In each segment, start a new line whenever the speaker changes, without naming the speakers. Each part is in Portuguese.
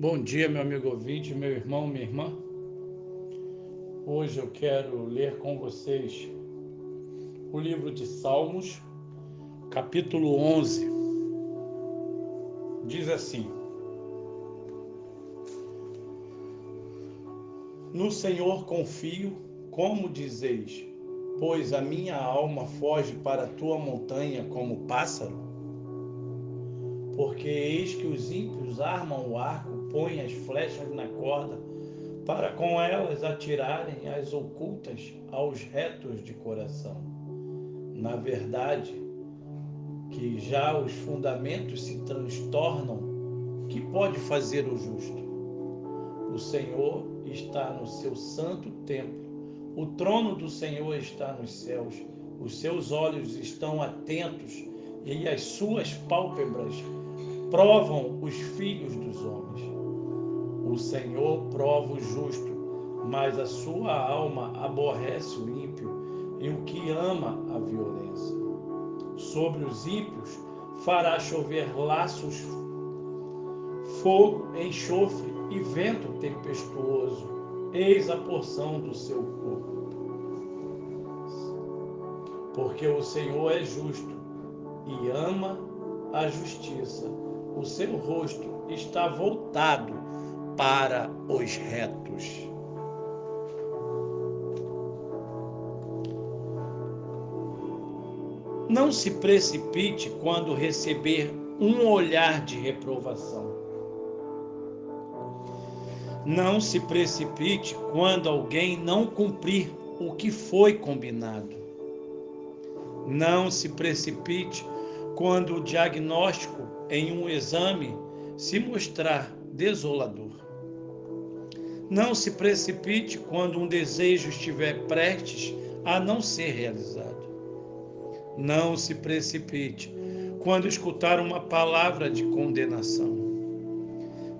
Bom dia, meu amigo ouvinte, meu irmão, minha irmã. Hoje eu quero ler com vocês o livro de Salmos, capítulo 11. Diz assim: No Senhor confio, como dizeis, pois a minha alma foge para a tua montanha como pássaro porque eis que os ímpios armam o arco, põem as flechas na corda, para com elas atirarem as ocultas aos retos de coração. Na verdade, que já os fundamentos se transtornam, que pode fazer o justo? O Senhor está no seu santo templo, o trono do Senhor está nos céus, os seus olhos estão atentos e as suas pálpebras provam os filhos dos homens. O Senhor prova o justo, mas a sua alma aborrece o ímpio e o que ama a violência. Sobre os ímpios fará chover laços, fogo, enxofre e vento tempestuoso. Eis a porção do seu corpo. Porque o Senhor é justo e ama a justiça o seu rosto está voltado para os retos. Não se precipite quando receber um olhar de reprovação. Não se precipite quando alguém não cumprir o que foi combinado. Não se precipite quando o diagnóstico em um exame se mostrar desolador. Não se precipite quando um desejo estiver prestes a não ser realizado. Não se precipite quando escutar uma palavra de condenação.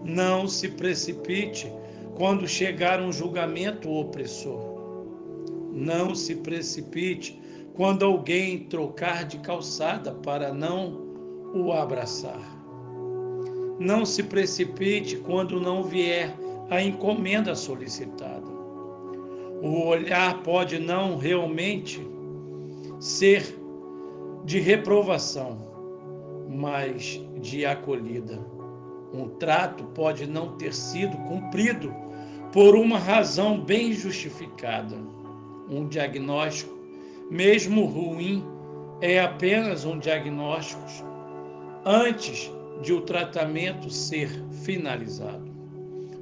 Não se precipite quando chegar um julgamento opressor. Não se precipite quando alguém trocar de calçada para não o abraçar. Não se precipite quando não vier a encomenda solicitada. O olhar pode não realmente ser de reprovação, mas de acolhida. Um trato pode não ter sido cumprido por uma razão bem justificada. Um diagnóstico, mesmo ruim, é apenas um diagnóstico antes de o tratamento ser finalizado.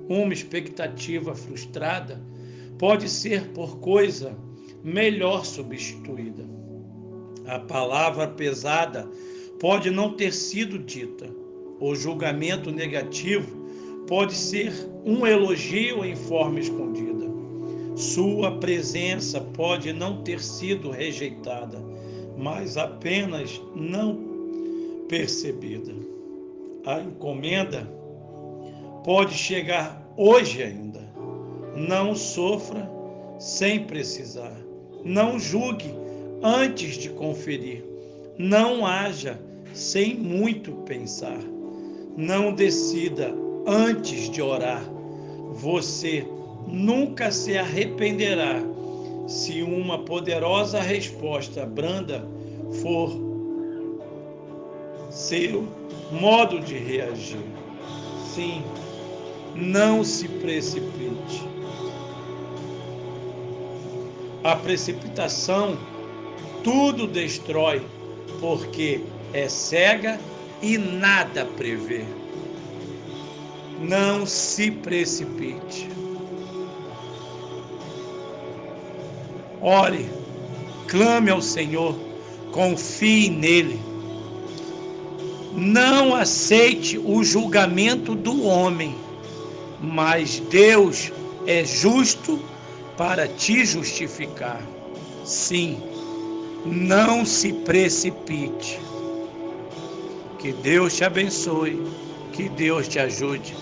Uma expectativa frustrada pode ser por coisa melhor substituída. A palavra pesada pode não ter sido dita. O julgamento negativo pode ser um elogio em forma escondida. Sua presença pode não ter sido rejeitada, mas apenas não percebida. A encomenda pode chegar hoje ainda. Não sofra sem precisar. Não julgue antes de conferir. Não haja sem muito pensar. Não decida antes de orar. Você nunca se arrependerá se uma poderosa resposta branda for seu modo de reagir. Sim, não se precipite. A precipitação tudo destrói, porque é cega e nada prevê. Não se precipite. Ore, clame ao Senhor, confie nele não aceite o julgamento do homem, mas Deus é justo para te justificar. Sim, não se precipite. Que Deus te abençoe, que Deus te ajude.